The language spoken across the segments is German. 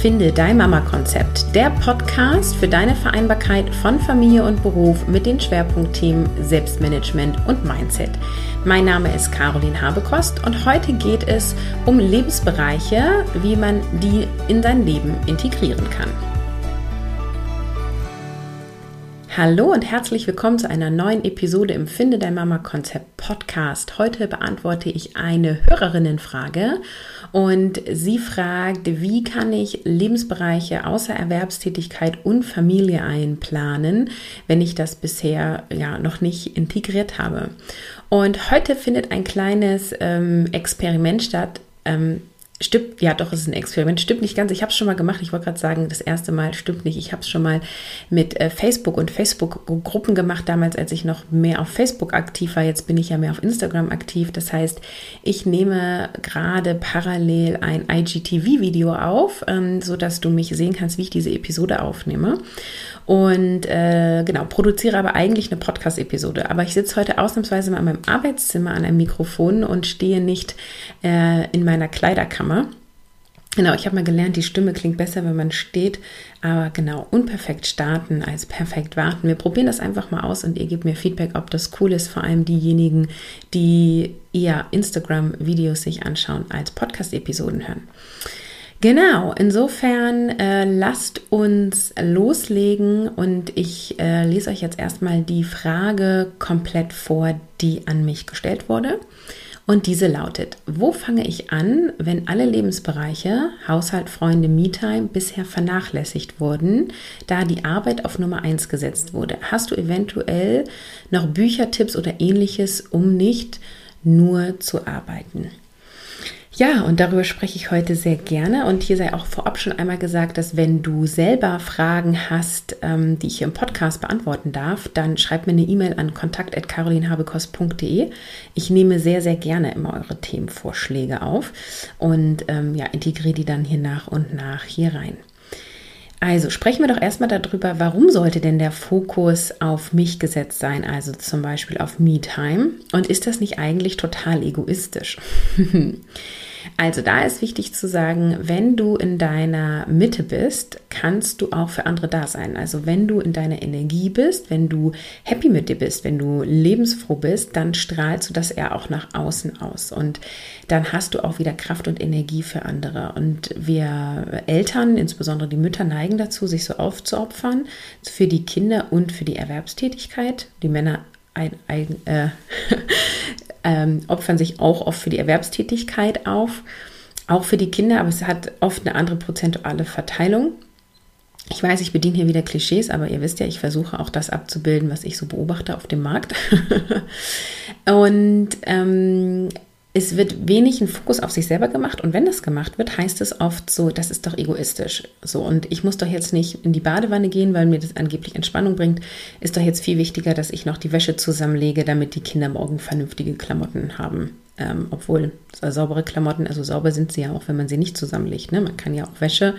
Finde dein Mama-Konzept, der Podcast für deine Vereinbarkeit von Familie und Beruf mit den Schwerpunktthemen Selbstmanagement und Mindset. Mein Name ist Caroline Habekost und heute geht es um Lebensbereiche, wie man die in sein Leben integrieren kann. Hallo und herzlich willkommen zu einer neuen Episode im Finde dein Mama Konzept Podcast. Heute beantworte ich eine Hörerinnenfrage und sie fragt, wie kann ich Lebensbereiche außer Erwerbstätigkeit und Familie einplanen, wenn ich das bisher ja noch nicht integriert habe. Und heute findet ein kleines ähm, Experiment statt. Ähm, Stimmt, ja doch, es ist ein Experiment. Stimmt nicht ganz. Ich habe es schon mal gemacht. Ich wollte gerade sagen, das erste Mal stimmt nicht. Ich habe es schon mal mit äh, Facebook und Facebook-Gruppen gemacht, damals, als ich noch mehr auf Facebook aktiv war. Jetzt bin ich ja mehr auf Instagram aktiv. Das heißt, ich nehme gerade parallel ein IGTV-Video auf, ähm, sodass du mich sehen kannst, wie ich diese Episode aufnehme und äh, genau, produziere aber eigentlich eine Podcast-Episode. Aber ich sitze heute ausnahmsweise mal in meinem Arbeitszimmer an einem Mikrofon und stehe nicht äh, in meiner Kleiderkammer. Genau, ich habe mal gelernt, die Stimme klingt besser, wenn man steht. Aber genau, unperfekt starten als perfekt warten. Wir probieren das einfach mal aus und ihr gebt mir Feedback, ob das cool ist. Vor allem diejenigen, die eher Instagram-Videos sich anschauen als Podcast-Episoden hören. Genau, insofern äh, lasst uns loslegen und ich äh, lese euch jetzt erstmal die Frage komplett vor, die an mich gestellt wurde. Und diese lautet, wo fange ich an, wenn alle Lebensbereiche, Haushalt, Freunde, Me-Time bisher vernachlässigt wurden, da die Arbeit auf Nummer 1 gesetzt wurde? Hast du eventuell noch Büchertipps oder ähnliches, um nicht nur zu arbeiten? Ja, und darüber spreche ich heute sehr gerne. Und hier sei auch vorab schon einmal gesagt, dass wenn du selber Fragen hast, ähm, die ich im Podcast beantworten darf, dann schreib mir eine E-Mail an kontakt.carolinhabekost.de. Ich nehme sehr, sehr gerne immer eure Themenvorschläge auf und ähm, ja, integriere die dann hier nach und nach hier rein. Also sprechen wir doch erstmal darüber, warum sollte denn der Fokus auf mich gesetzt sein, also zum Beispiel auf Me-Time? Und ist das nicht eigentlich total egoistisch? Also da ist wichtig zu sagen, wenn du in deiner Mitte bist, kannst du auch für andere da sein. Also wenn du in deiner Energie bist, wenn du happy mit dir bist, wenn du lebensfroh bist, dann strahlst du das eher auch nach außen aus. Und dann hast du auch wieder Kraft und Energie für andere. Und wir Eltern, insbesondere die Mütter, neigen dazu, sich so aufzuopfern für die Kinder und für die Erwerbstätigkeit. Die Männer ein, ein, äh, ähm, opfern sich auch oft für die Erwerbstätigkeit auf, auch für die Kinder, aber es hat oft eine andere prozentuale Verteilung. Ich weiß, ich bediene hier wieder Klischees, aber ihr wisst ja, ich versuche auch das abzubilden, was ich so beobachte auf dem Markt. und ähm, es wird wenig ein Fokus auf sich selber gemacht und wenn das gemacht wird, heißt es oft so, das ist doch egoistisch. So und ich muss doch jetzt nicht in die Badewanne gehen, weil mir das angeblich Entspannung bringt. Ist doch jetzt viel wichtiger, dass ich noch die Wäsche zusammenlege, damit die Kinder morgen vernünftige Klamotten haben. Ähm, obwohl äh, saubere Klamotten, also sauber sind sie ja auch, wenn man sie nicht zusammenlegt. Ne? Man kann ja auch Wäsche,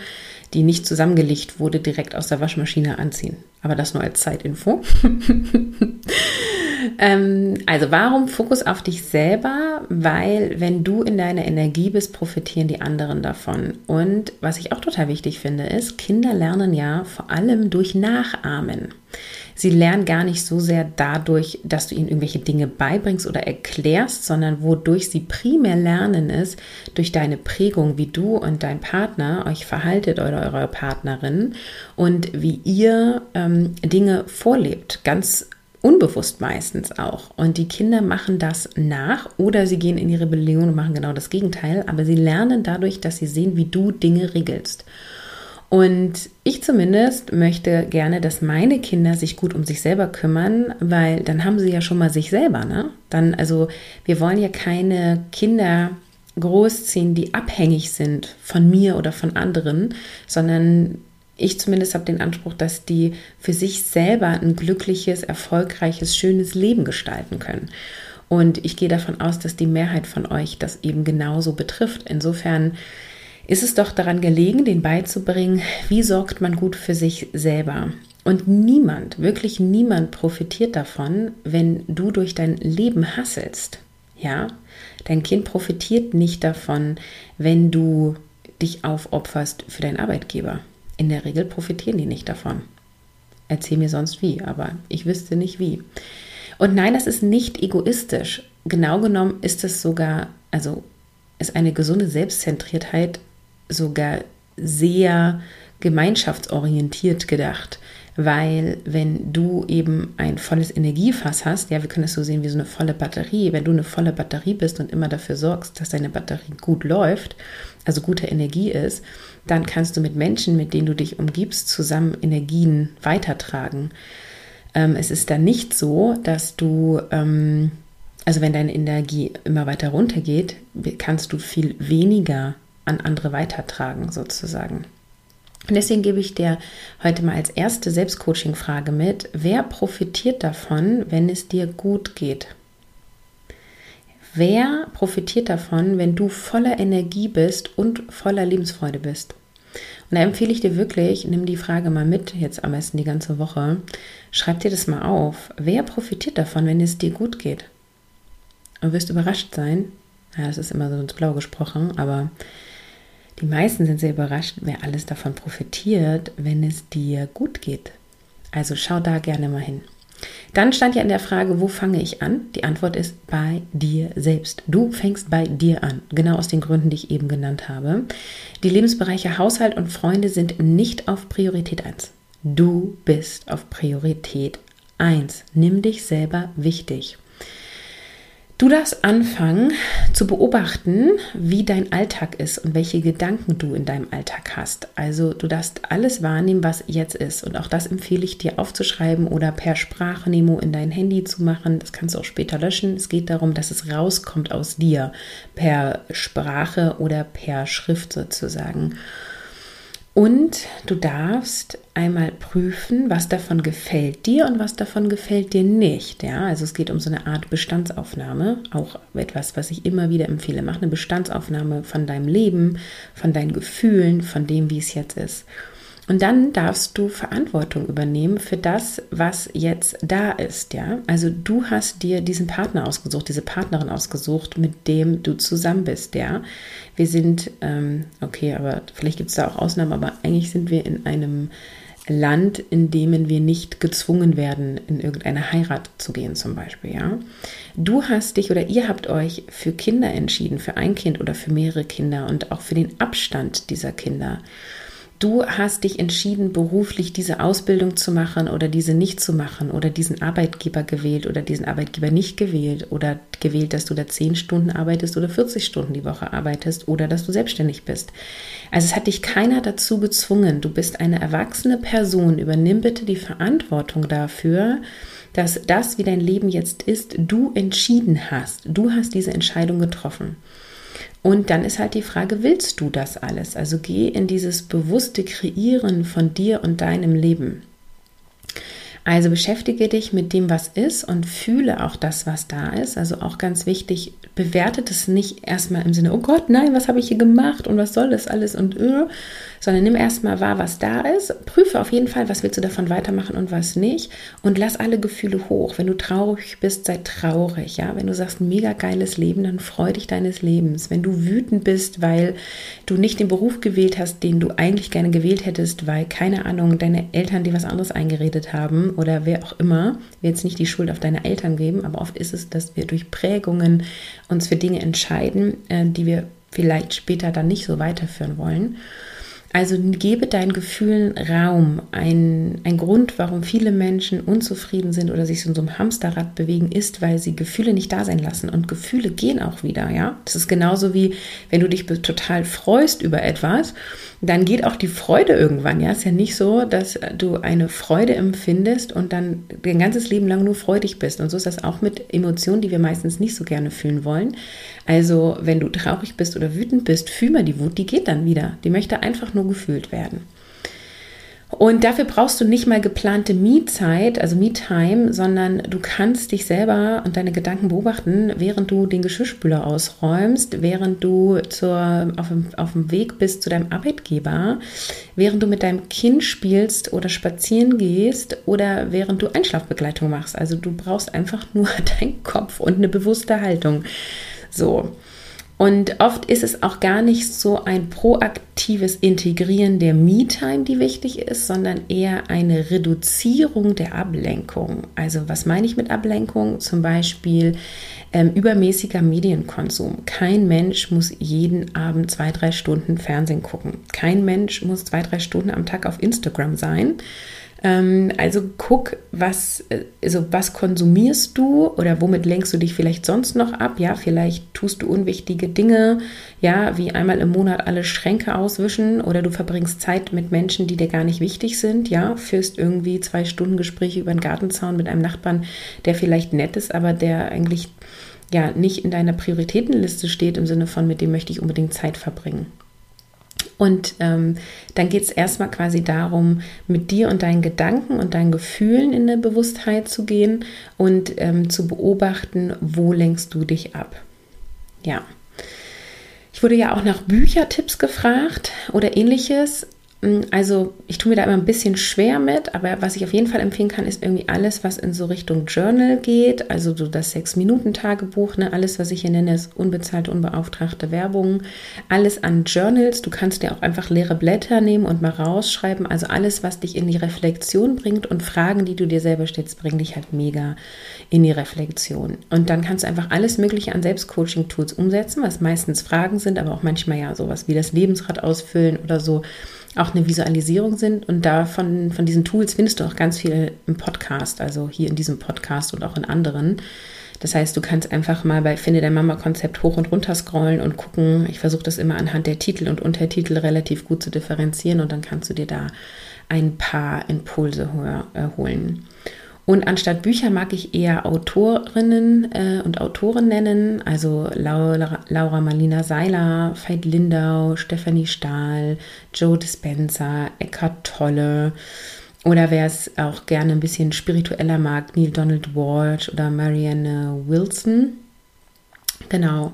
die nicht zusammengelegt wurde, direkt aus der Waschmaschine anziehen. Aber das nur als Zeitinfo. Ähm, also warum Fokus auf dich selber? Weil wenn du in deiner Energie bist, profitieren die anderen davon. Und was ich auch total wichtig finde, ist, Kinder lernen ja vor allem durch Nachahmen. Sie lernen gar nicht so sehr dadurch, dass du ihnen irgendwelche Dinge beibringst oder erklärst, sondern wodurch sie primär lernen ist, durch deine Prägung, wie du und dein Partner euch verhaltet oder eure Partnerin und wie ihr ähm, Dinge vorlebt. Ganz Unbewusst meistens auch. Und die Kinder machen das nach oder sie gehen in die Rebellion und machen genau das Gegenteil, aber sie lernen dadurch, dass sie sehen, wie du Dinge regelst. Und ich zumindest möchte gerne, dass meine Kinder sich gut um sich selber kümmern, weil dann haben sie ja schon mal sich selber, ne? Dann, also, wir wollen ja keine Kinder großziehen, die abhängig sind von mir oder von anderen, sondern ich zumindest habe den Anspruch, dass die für sich selber ein glückliches, erfolgreiches, schönes Leben gestalten können. Und ich gehe davon aus, dass die Mehrheit von euch das eben genauso betrifft. Insofern ist es doch daran gelegen, den beizubringen, wie sorgt man gut für sich selber. Und niemand, wirklich niemand profitiert davon, wenn du durch dein Leben hasselst. Ja, dein Kind profitiert nicht davon, wenn du dich aufopferst für deinen Arbeitgeber. In der Regel profitieren die nicht davon. Erzähl mir sonst wie, aber ich wüsste nicht wie. Und nein, das ist nicht egoistisch. Genau genommen ist es sogar, also ist eine gesunde Selbstzentriertheit sogar sehr gemeinschaftsorientiert gedacht. Weil wenn du eben ein volles Energiefass hast, ja, wir können es so sehen wie so eine volle Batterie, wenn du eine volle Batterie bist und immer dafür sorgst, dass deine Batterie gut läuft, also gute Energie ist, dann kannst du mit Menschen, mit denen du dich umgibst, zusammen Energien weitertragen. Ähm, es ist dann nicht so, dass du, ähm, also wenn deine Energie immer weiter runtergeht, kannst du viel weniger an andere weitertragen, sozusagen. Und deswegen gebe ich dir heute mal als erste Selbstcoaching-Frage mit, wer profitiert davon, wenn es dir gut geht? Wer profitiert davon, wenn du voller Energie bist und voller Lebensfreude bist? Und da empfehle ich dir wirklich, nimm die Frage mal mit, jetzt am besten die ganze Woche. Schreib dir das mal auf. Wer profitiert davon, wenn es dir gut geht? Und wirst überrascht sein. Ja, das ist immer so ins Blau gesprochen, aber die meisten sind sehr überrascht, wer alles davon profitiert, wenn es dir gut geht. Also schau da gerne mal hin. Dann stand ja in der Frage, wo fange ich an? Die Antwort ist bei dir selbst. Du fängst bei dir an, genau aus den Gründen, die ich eben genannt habe. Die Lebensbereiche Haushalt und Freunde sind nicht auf Priorität 1. Du bist auf Priorität 1. Nimm dich selber wichtig. Du darfst anfangen zu beobachten, wie dein Alltag ist und welche Gedanken du in deinem Alltag hast. Also du darfst alles wahrnehmen, was jetzt ist. Und auch das empfehle ich dir aufzuschreiben oder per Sprachnemo in dein Handy zu machen. Das kannst du auch später löschen. Es geht darum, dass es rauskommt aus dir per Sprache oder per Schrift sozusagen. Und du darfst einmal prüfen, was davon gefällt dir und was davon gefällt dir nicht. Ja, also es geht um so eine Art Bestandsaufnahme, auch etwas, was ich immer wieder empfehle. Mach eine Bestandsaufnahme von deinem Leben, von deinen Gefühlen, von dem, wie es jetzt ist. Und dann darfst du Verantwortung übernehmen für das, was jetzt da ist, ja. Also du hast dir diesen Partner ausgesucht, diese Partnerin ausgesucht, mit dem du zusammen bist, ja. Wir sind, ähm, okay, aber vielleicht gibt es da auch Ausnahmen, aber eigentlich sind wir in einem Land, in dem wir nicht gezwungen werden, in irgendeine Heirat zu gehen, zum Beispiel, ja. Du hast dich oder ihr habt euch für Kinder entschieden, für ein Kind oder für mehrere Kinder und auch für den Abstand dieser Kinder. Du hast dich entschieden, beruflich diese Ausbildung zu machen oder diese nicht zu machen oder diesen Arbeitgeber gewählt oder diesen Arbeitgeber nicht gewählt oder gewählt, dass du da 10 Stunden arbeitest oder 40 Stunden die Woche arbeitest oder dass du selbstständig bist. Also es hat dich keiner dazu gezwungen. Du bist eine erwachsene Person. Übernimm bitte die Verantwortung dafür, dass das, wie dein Leben jetzt ist, du entschieden hast. Du hast diese Entscheidung getroffen. Und dann ist halt die Frage, willst du das alles? Also geh in dieses bewusste Kreieren von dir und deinem Leben. Also beschäftige dich mit dem, was ist und fühle auch das, was da ist. Also auch ganz wichtig, bewertet es nicht erstmal im Sinne, oh Gott, nein, was habe ich hier gemacht und was soll das alles und äh, sondern nimm erstmal wahr, was da ist. Prüfe auf jeden Fall, was willst du davon weitermachen und was nicht. Und lass alle Gefühle hoch. Wenn du traurig bist, sei traurig. Ja, wenn du sagst, mega geiles Leben, dann freu dich deines Lebens. Wenn du wütend bist, weil du nicht den Beruf gewählt hast, den du eigentlich gerne gewählt hättest, weil, keine Ahnung, deine Eltern dir was anderes eingeredet haben oder wer auch immer, will jetzt nicht die Schuld auf deine Eltern geben, aber oft ist es, dass wir durch Prägungen uns für Dinge entscheiden, äh, die wir vielleicht später dann nicht so weiterführen wollen. Also gebe deinen Gefühlen Raum. Ein, ein Grund, warum viele Menschen unzufrieden sind oder sich in so einem Hamsterrad bewegen, ist, weil sie Gefühle nicht da sein lassen. Und Gefühle gehen auch wieder, ja. Das ist genauso wie, wenn du dich total freust über etwas dann geht auch die Freude irgendwann. Ja, ist ja nicht so, dass du eine Freude empfindest und dann dein ganzes Leben lang nur freudig bist. Und so ist das auch mit Emotionen, die wir meistens nicht so gerne fühlen wollen. Also, wenn du traurig bist oder wütend bist, fühl mal die Wut, die geht dann wieder. Die möchte einfach nur gefühlt werden. Und dafür brauchst du nicht mal geplante Me-Zeit, also Me-Time, sondern du kannst dich selber und deine Gedanken beobachten, während du den Geschirrspüler ausräumst, während du zur, auf, auf dem Weg bist zu deinem Arbeitgeber, während du mit deinem Kind spielst oder spazieren gehst oder während du Einschlafbegleitung machst. Also du brauchst einfach nur deinen Kopf und eine bewusste Haltung. So. Und oft ist es auch gar nicht so ein proaktives Integrieren der Me-Time, die wichtig ist, sondern eher eine Reduzierung der Ablenkung. Also was meine ich mit Ablenkung? Zum Beispiel ähm, übermäßiger Medienkonsum. Kein Mensch muss jeden Abend zwei, drei Stunden Fernsehen gucken. Kein Mensch muss zwei, drei Stunden am Tag auf Instagram sein also guck, was, also was konsumierst du oder womit lenkst du dich vielleicht sonst noch ab? Ja, vielleicht tust du unwichtige Dinge, ja, wie einmal im Monat alle Schränke auswischen oder du verbringst Zeit mit Menschen, die dir gar nicht wichtig sind, ja, führst irgendwie zwei Stunden Gespräche über den Gartenzaun mit einem Nachbarn, der vielleicht nett ist, aber der eigentlich ja nicht in deiner Prioritätenliste steht im Sinne von, mit dem möchte ich unbedingt Zeit verbringen. Und ähm, dann geht es erstmal quasi darum, mit dir und deinen Gedanken und deinen Gefühlen in eine Bewusstheit zu gehen und ähm, zu beobachten, wo lenkst du dich ab. Ja. Ich wurde ja auch nach Büchertipps gefragt oder ähnliches. Mm, also ich tue mir da immer ein bisschen schwer mit, aber was ich auf jeden Fall empfehlen kann, ist irgendwie alles, was in so Richtung Journal geht, also so das Sechs-Minuten-Tagebuch, ne? alles, was ich hier nenne, ist unbezahlte, unbeauftragte Werbung, alles an Journals. Du kannst dir auch einfach leere Blätter nehmen und mal rausschreiben. Also alles, was dich in die Reflexion bringt und Fragen, die du dir selber stellst, bringen dich halt mega in die Reflexion. Und dann kannst du einfach alles Mögliche an Selbstcoaching-Tools umsetzen, was meistens Fragen sind, aber auch manchmal ja sowas wie das Lebensrad ausfüllen oder so auch eine Visualisierung sind. Und davon von diesen Tools findest du auch ganz viel im Podcast, also hier in diesem Podcast und auch in anderen. Das heißt, du kannst einfach mal bei Finde dein Mama-Konzept hoch und runter scrollen und gucken. Ich versuche das immer anhand der Titel und Untertitel relativ gut zu differenzieren und dann kannst du dir da ein paar Impulse holen. Und anstatt Bücher mag ich eher Autorinnen äh, und Autoren nennen, also Laura, Laura Marlina Seiler, Veit Lindau, Stephanie Stahl, Joe Dispenza, Eckhart Tolle. Oder wer es auch gerne ein bisschen spiritueller mag, Neil Donald Walsh oder Marianne Wilson. Genau.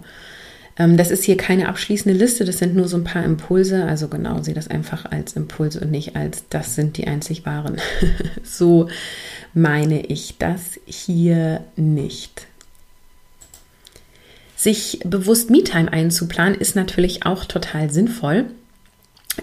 Ähm, das ist hier keine abschließende Liste, das sind nur so ein paar Impulse. Also genau, sehe das einfach als Impulse und nicht als das sind die einzig wahren. so meine ich das hier nicht. Sich bewusst Me-Time einzuplanen ist natürlich auch total sinnvoll.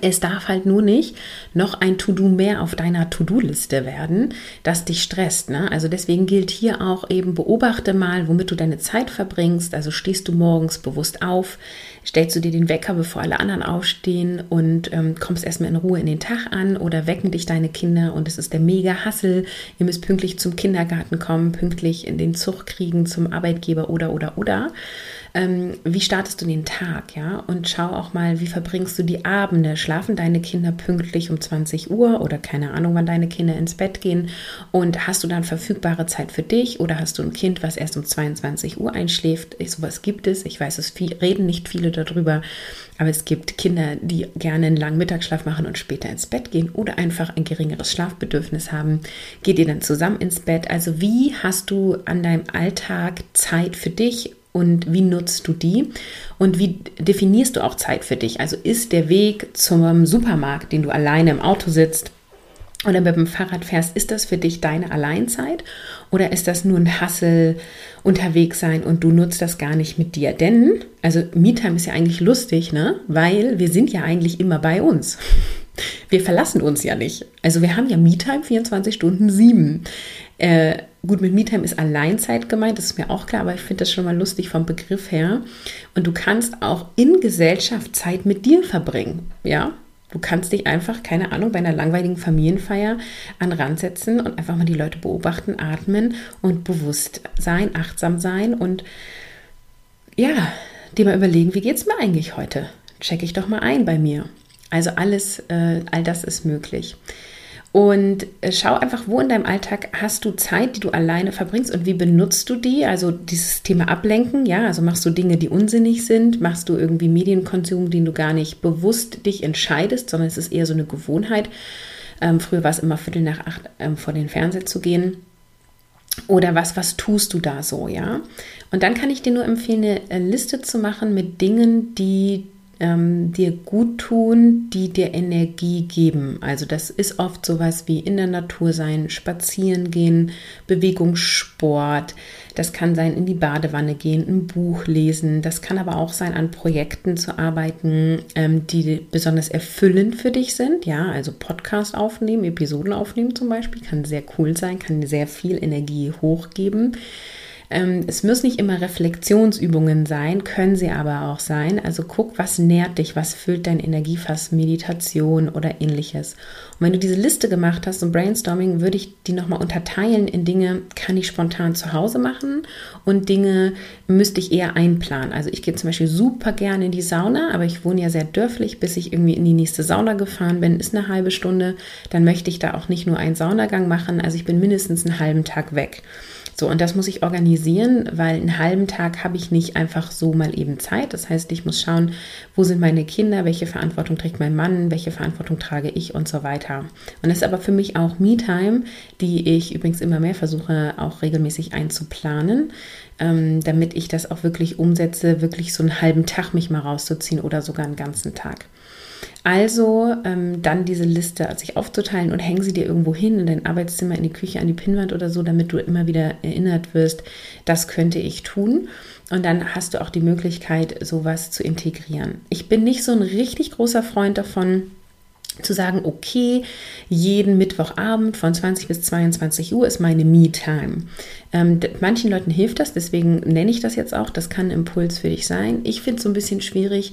Es darf halt nur nicht noch ein To-Do mehr auf deiner To-Do-Liste werden, das dich stresst. Ne? Also deswegen gilt hier auch eben, beobachte mal, womit du deine Zeit verbringst. Also stehst du morgens bewusst auf, stellst du dir den Wecker, bevor alle anderen aufstehen und ähm, kommst erstmal in Ruhe in den Tag an oder wecken dich deine Kinder und es ist der mega Hassel. Ihr müsst pünktlich zum Kindergarten kommen, pünktlich in den Zug kriegen zum Arbeitgeber oder oder oder ähm, wie startest du den Tag, ja? Und schau auch mal, wie verbringst du die Abende? Schlafen deine Kinder pünktlich um 20 Uhr oder keine Ahnung, wann deine Kinder ins Bett gehen? Und hast du dann verfügbare Zeit für dich oder hast du ein Kind, was erst um 22 Uhr einschläft? Sowas gibt es. Ich weiß, es viel, reden nicht viele darüber, aber es gibt Kinder, die gerne einen langen Mittagsschlaf machen und später ins Bett gehen oder einfach ein geringeres Schlafbedürfnis haben. Geht ihr dann zusammen ins Bett? Also wie hast du an deinem Alltag Zeit für dich und wie nutzt du die und wie definierst du auch Zeit für dich? Also ist der Weg zum Supermarkt, den du alleine im Auto sitzt oder mit dem Fahrrad fährst, ist das für dich deine Alleinzeit oder ist das nur ein Hassel unterwegs sein und du nutzt das gar nicht mit dir? Denn, also Me-Time ist ja eigentlich lustig, ne? Weil wir sind ja eigentlich immer bei uns. Wir verlassen uns ja nicht. Also wir haben ja Me-Time 24 Stunden 7. Äh, Gut, mit MeTime ist Alleinzeit gemeint, das ist mir auch klar, aber ich finde das schon mal lustig vom Begriff her. Und du kannst auch in Gesellschaft Zeit mit dir verbringen, ja? Du kannst dich einfach, keine Ahnung, bei einer langweiligen Familienfeier an Rand setzen und einfach mal die Leute beobachten, atmen und bewusst sein, achtsam sein und ja, dir mal überlegen, wie geht es mir eigentlich heute? Check ich doch mal ein bei mir. Also alles, äh, all das ist möglich. Und äh, schau einfach, wo in deinem Alltag hast du Zeit, die du alleine verbringst und wie benutzt du die? Also dieses Thema Ablenken, ja, also machst du Dinge, die unsinnig sind, machst du irgendwie Medienkonsum, den du gar nicht bewusst dich entscheidest, sondern es ist eher so eine Gewohnheit. Ähm, früher war es immer Viertel nach acht ähm, vor den Fernseher zu gehen. Oder was, was tust du da so, ja? Und dann kann ich dir nur empfehlen, eine Liste zu machen mit Dingen, die ähm, dir gut tun, die dir Energie geben. Also das ist oft sowas wie in der Natur sein, spazieren gehen, Bewegungssport. Das kann sein, in die Badewanne gehen, ein Buch lesen. Das kann aber auch sein, an Projekten zu arbeiten, ähm, die besonders erfüllend für dich sind. Ja, also Podcast aufnehmen, Episoden aufnehmen zum Beispiel, kann sehr cool sein, kann sehr viel Energie hochgeben. Ähm, es müssen nicht immer Reflexionsübungen sein, können sie aber auch sein. Also guck, was nährt dich, was füllt dein Energiefass, Meditation oder ähnliches. Und wenn du diese Liste gemacht hast, und Brainstorming, würde ich die nochmal unterteilen in Dinge, kann ich spontan zu Hause machen und Dinge müsste ich eher einplanen. Also ich gehe zum Beispiel super gerne in die Sauna, aber ich wohne ja sehr dörflich, bis ich irgendwie in die nächste Sauna gefahren bin, ist eine halbe Stunde. Dann möchte ich da auch nicht nur einen Saunagang machen, also ich bin mindestens einen halben Tag weg. So, und das muss ich organisieren, weil einen halben Tag habe ich nicht einfach so mal eben Zeit. Das heißt, ich muss schauen, wo sind meine Kinder, welche Verantwortung trägt mein Mann, welche Verantwortung trage ich und so weiter. Und das ist aber für mich auch Me-Time, die ich übrigens immer mehr versuche, auch regelmäßig einzuplanen, ähm, damit ich das auch wirklich umsetze, wirklich so einen halben Tag mich mal rauszuziehen oder sogar einen ganzen Tag. Also ähm, dann diese Liste sich aufzuteilen und hängen sie dir irgendwo hin in dein Arbeitszimmer, in die Küche, an die Pinnwand oder so, damit du immer wieder erinnert wirst, das könnte ich tun. Und dann hast du auch die Möglichkeit, sowas zu integrieren. Ich bin nicht so ein richtig großer Freund davon, zu sagen, okay, jeden Mittwochabend von 20 bis 22 Uhr ist meine Me-Time. Ähm, manchen Leuten hilft das, deswegen nenne ich das jetzt auch. Das kann ein Impuls für dich sein. Ich finde es so ein bisschen schwierig.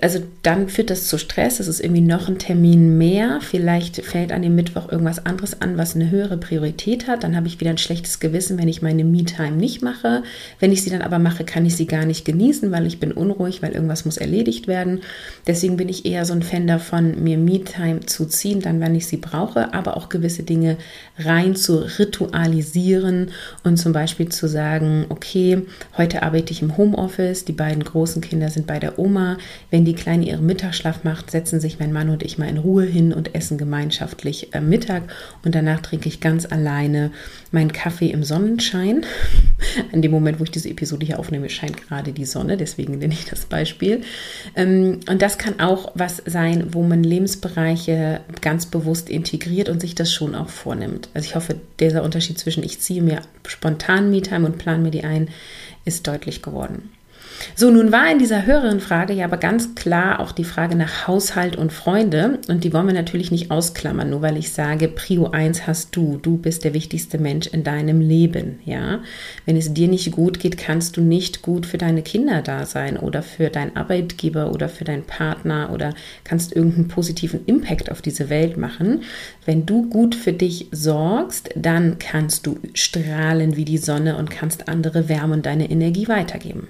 Also dann führt das zu Stress. Es ist irgendwie noch ein Termin mehr. Vielleicht fällt an dem Mittwoch irgendwas anderes an, was eine höhere Priorität hat. Dann habe ich wieder ein schlechtes Gewissen, wenn ich meine Me-Time nicht mache. Wenn ich sie dann aber mache, kann ich sie gar nicht genießen, weil ich bin unruhig, weil irgendwas muss erledigt werden. Deswegen bin ich eher so ein Fan davon, mir Me-Time zu ziehen, dann wenn ich sie brauche, aber auch gewisse Dinge rein zu ritualisieren und zum Beispiel zu sagen, okay, heute arbeite ich im Homeoffice, die beiden großen Kinder sind bei der Oma. Wenn die Kleine ihren Mittagsschlaf macht, setzen sich mein Mann und ich mal in Ruhe hin und essen gemeinschaftlich äh, Mittag und danach trinke ich ganz alleine meinen Kaffee im Sonnenschein. An dem Moment, wo ich diese Episode hier aufnehme, scheint gerade die Sonne, deswegen nenne ich das Beispiel. Ähm, und das kann auch was sein, wo man Lebensbereiche ganz bewusst integriert und sich das schon auch vornimmt. Also ich hoffe, dieser Unterschied zwischen ich ziehe mir spontan Me-Time und plane mir die ein, ist deutlich geworden. So, nun war in dieser höheren Frage ja aber ganz klar auch die Frage nach Haushalt und Freunde. Und die wollen wir natürlich nicht ausklammern, nur weil ich sage, Prio 1 hast du. Du bist der wichtigste Mensch in deinem Leben, ja. Wenn es dir nicht gut geht, kannst du nicht gut für deine Kinder da sein oder für deinen Arbeitgeber oder für deinen Partner oder kannst irgendeinen positiven Impact auf diese Welt machen. Wenn du gut für dich sorgst, dann kannst du strahlen wie die Sonne und kannst andere wärmen und deine Energie weitergeben.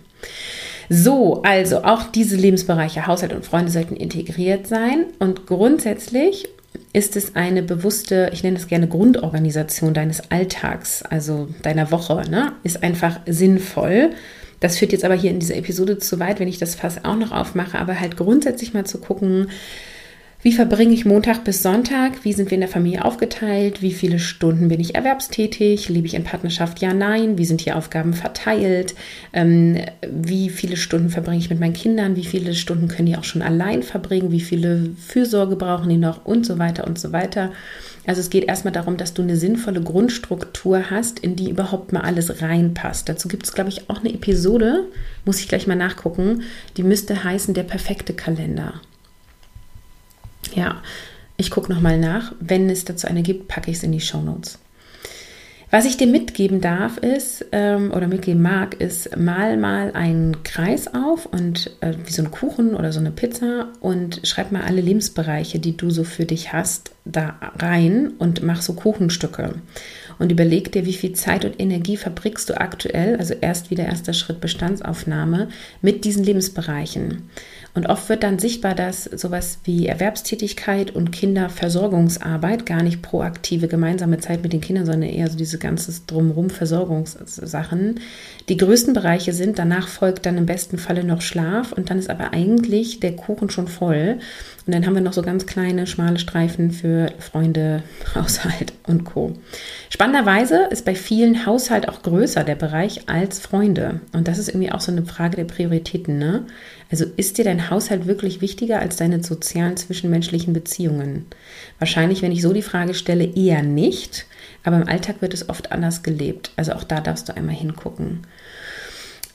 So, also auch diese Lebensbereiche Haushalt und Freunde sollten integriert sein und grundsätzlich ist es eine bewusste, ich nenne es gerne Grundorganisation deines Alltags, also deiner Woche, ne? ist einfach sinnvoll. Das führt jetzt aber hier in dieser Episode zu weit, wenn ich das Fass auch noch aufmache, aber halt grundsätzlich mal zu gucken, wie verbringe ich Montag bis Sonntag? Wie sind wir in der Familie aufgeteilt? Wie viele Stunden bin ich erwerbstätig? Lebe ich in Partnerschaft? Ja, nein. Wie sind die Aufgaben verteilt? Ähm, wie viele Stunden verbringe ich mit meinen Kindern? Wie viele Stunden können die auch schon allein verbringen? Wie viele Fürsorge brauchen die noch? Und so weiter und so weiter. Also es geht erstmal darum, dass du eine sinnvolle Grundstruktur hast, in die überhaupt mal alles reinpasst. Dazu gibt es, glaube ich, auch eine Episode, muss ich gleich mal nachgucken, die müsste heißen Der perfekte Kalender. Ja, ich gucke nochmal nach. Wenn es dazu eine gibt, packe ich es in die Show Notes. Was ich dir mitgeben darf ist, ähm, oder mitgeben mag, ist, mal mal einen Kreis auf und äh, wie so ein Kuchen oder so eine Pizza und schreib mal alle Lebensbereiche, die du so für dich hast, da rein und mach so Kuchenstücke. Und überleg dir, wie viel Zeit und Energie verbringst du aktuell, also erst wieder erster Schritt Bestandsaufnahme, mit diesen Lebensbereichen. Und oft wird dann sichtbar, dass sowas wie Erwerbstätigkeit und Kinderversorgungsarbeit gar nicht proaktive gemeinsame Zeit mit den Kindern, sondern eher so diese ganze drumherum Versorgungssachen die größten Bereiche sind. Danach folgt dann im besten Falle noch Schlaf und dann ist aber eigentlich der Kuchen schon voll. Und dann haben wir noch so ganz kleine, schmale Streifen für Freunde, Haushalt und Co. Spannenderweise ist bei vielen Haushalt auch größer der Bereich als Freunde. Und das ist irgendwie auch so eine Frage der Prioritäten. Ne? Also ist dir dein Haushalt wirklich wichtiger als deine sozialen zwischenmenschlichen Beziehungen? Wahrscheinlich, wenn ich so die Frage stelle, eher nicht. Aber im Alltag wird es oft anders gelebt. Also auch da darfst du einmal hingucken.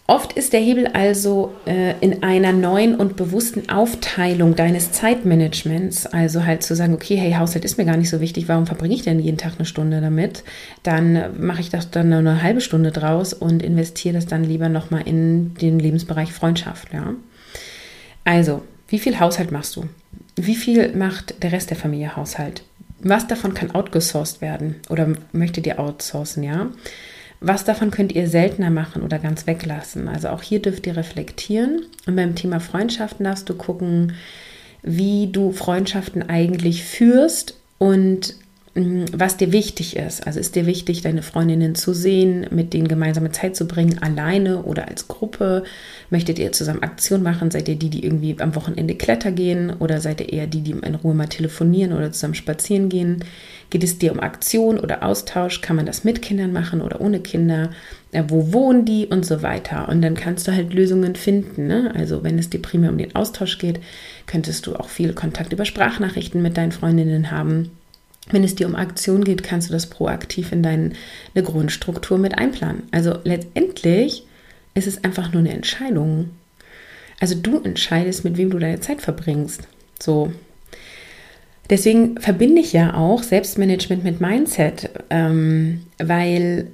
Oft ist der Hebel also äh, in einer neuen und bewussten Aufteilung deines Zeitmanagements, also halt zu sagen, okay, hey, Haushalt ist mir gar nicht so wichtig, warum verbringe ich denn jeden Tag eine Stunde damit? Dann mache ich das dann nur eine halbe Stunde draus und investiere das dann lieber nochmal in den Lebensbereich Freundschaft, ja. Also, wie viel Haushalt machst du? Wie viel macht der Rest der Familie Haushalt? Was davon kann outgesourced werden oder möchtet ihr outsourcen, ja? Was davon könnt ihr seltener machen oder ganz weglassen? Also auch hier dürft ihr reflektieren. Und beim Thema Freundschaften darfst du gucken, wie du Freundschaften eigentlich führst und was dir wichtig ist. Also ist dir wichtig, deine Freundinnen zu sehen, mit denen gemeinsame Zeit zu bringen, alleine oder als Gruppe? Möchtet ihr zusammen Aktion machen? Seid ihr die, die irgendwie am Wochenende Kletter gehen? Oder seid ihr eher die, die in Ruhe mal telefonieren oder zusammen spazieren gehen? Geht es dir um Aktion oder Austausch? Kann man das mit Kindern machen oder ohne Kinder? Wo wohnen die und so weiter? Und dann kannst du halt Lösungen finden. Ne? Also wenn es dir primär um den Austausch geht, könntest du auch viel Kontakt über Sprachnachrichten mit deinen Freundinnen haben. Wenn es dir um Aktion geht, kannst du das proaktiv in deine Grundstruktur mit einplanen. Also letztendlich ist es einfach nur eine Entscheidung. Also du entscheidest, mit wem du deine Zeit verbringst. So, Deswegen verbinde ich ja auch Selbstmanagement mit Mindset, ähm, weil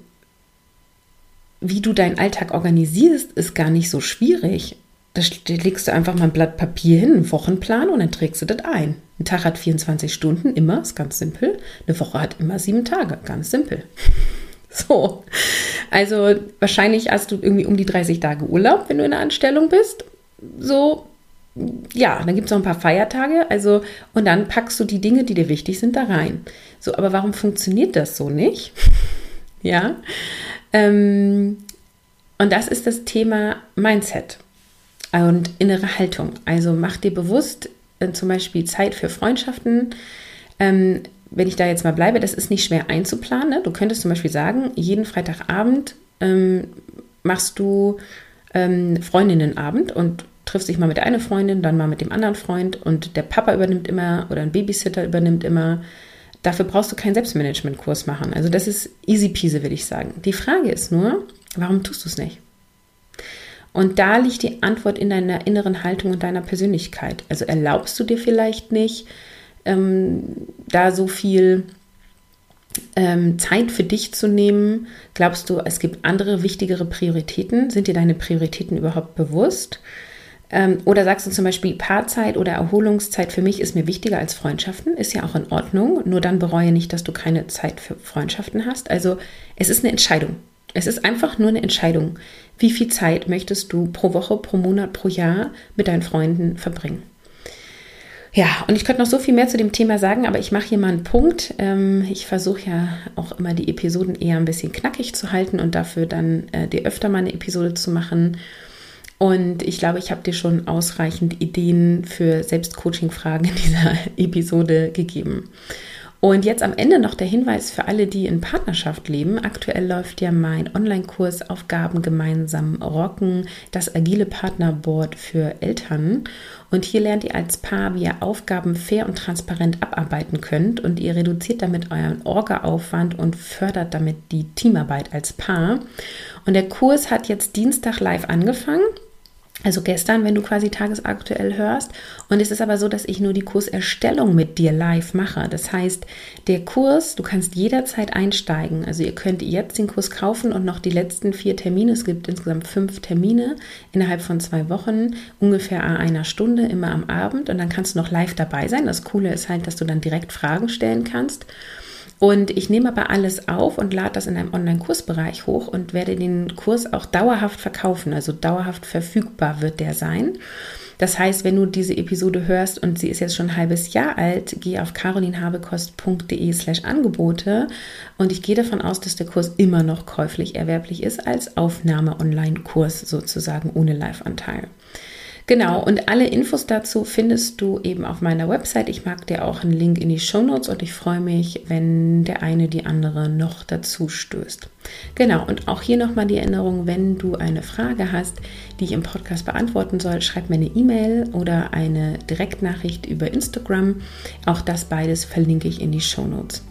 wie du deinen Alltag organisierst, ist gar nicht so schwierig. Da legst du einfach mal ein Blatt Papier hin, einen Wochenplan und dann trägst du das ein. Ein Tag hat 24 Stunden, immer, ist ganz simpel. Eine Woche hat immer sieben Tage, ganz simpel. So, also wahrscheinlich hast du irgendwie um die 30 Tage Urlaub, wenn du in der Anstellung bist. So, ja, dann gibt es noch ein paar Feiertage, also und dann packst du die Dinge, die dir wichtig sind, da rein. So, aber warum funktioniert das so nicht? ja, ähm, und das ist das Thema Mindset und innere Haltung. Also mach dir bewusst, äh, zum Beispiel Zeit für Freundschaften. Ähm, wenn ich da jetzt mal bleibe, das ist nicht schwer einzuplanen. Ne? Du könntest zum Beispiel sagen, jeden Freitagabend ähm, machst du ähm, Freundinnenabend und triffst dich mal mit der einen Freundin, dann mal mit dem anderen Freund und der Papa übernimmt immer oder ein Babysitter übernimmt immer. Dafür brauchst du keinen Selbstmanagement-Kurs machen. Also das ist easy peasy, würde ich sagen. Die Frage ist nur, warum tust du es nicht? Und da liegt die Antwort in deiner inneren Haltung und deiner Persönlichkeit. Also erlaubst du dir vielleicht nicht, ähm, da so viel ähm, Zeit für dich zu nehmen? Glaubst du, es gibt andere wichtigere Prioritäten? Sind dir deine Prioritäten überhaupt bewusst? Ähm, oder sagst du zum Beispiel, Paarzeit oder Erholungszeit für mich ist mir wichtiger als Freundschaften, ist ja auch in Ordnung. Nur dann bereue nicht, dass du keine Zeit für Freundschaften hast. Also es ist eine Entscheidung. Es ist einfach nur eine Entscheidung. Wie viel Zeit möchtest du pro Woche, pro Monat, pro Jahr mit deinen Freunden verbringen? Ja, und ich könnte noch so viel mehr zu dem Thema sagen, aber ich mache hier mal einen Punkt. Ähm, ich versuche ja auch immer die Episoden eher ein bisschen knackig zu halten und dafür dann äh, dir öfter mal eine Episode zu machen. Und ich glaube, ich habe dir schon ausreichend Ideen für Selbstcoaching-Fragen in dieser Episode gegeben. Und jetzt am Ende noch der Hinweis für alle, die in Partnerschaft leben. Aktuell läuft ja mein Online-Kurs Aufgaben gemeinsam rocken, das agile Partnerboard für Eltern. Und hier lernt ihr als Paar, wie ihr Aufgaben fair und transparent abarbeiten könnt. Und ihr reduziert damit euren Orga-Aufwand und fördert damit die Teamarbeit als Paar. Und der Kurs hat jetzt Dienstag live angefangen. Also gestern, wenn du quasi tagesaktuell hörst. Und es ist aber so, dass ich nur die Kurserstellung mit dir live mache. Das heißt, der Kurs, du kannst jederzeit einsteigen. Also ihr könnt jetzt den Kurs kaufen und noch die letzten vier Termine. Es gibt insgesamt fünf Termine innerhalb von zwei Wochen, ungefähr einer Stunde, immer am Abend. Und dann kannst du noch live dabei sein. Das Coole ist halt, dass du dann direkt Fragen stellen kannst. Und ich nehme aber alles auf und lade das in einem Online-Kursbereich hoch und werde den Kurs auch dauerhaft verkaufen. Also dauerhaft verfügbar wird der sein. Das heißt, wenn du diese Episode hörst und sie ist jetzt schon ein halbes Jahr alt, geh auf carolinhabekost.de slash Angebote und ich gehe davon aus, dass der Kurs immer noch käuflich erwerblich ist als Aufnahme-Online-Kurs sozusagen ohne Live-Anteil. Genau, und alle Infos dazu findest du eben auf meiner Website. Ich mag dir auch einen Link in die Show Notes und ich freue mich, wenn der eine die andere noch dazu stößt. Genau, und auch hier nochmal die Erinnerung, wenn du eine Frage hast, die ich im Podcast beantworten soll, schreib mir eine E-Mail oder eine Direktnachricht über Instagram. Auch das beides verlinke ich in die Show Notes.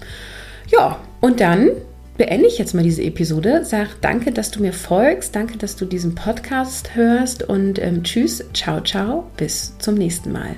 Ja, und dann beende ich jetzt mal diese Episode. Sag danke, dass du mir folgst, danke, dass du diesen Podcast hörst und ähm, tschüss, ciao, ciao, bis zum nächsten Mal.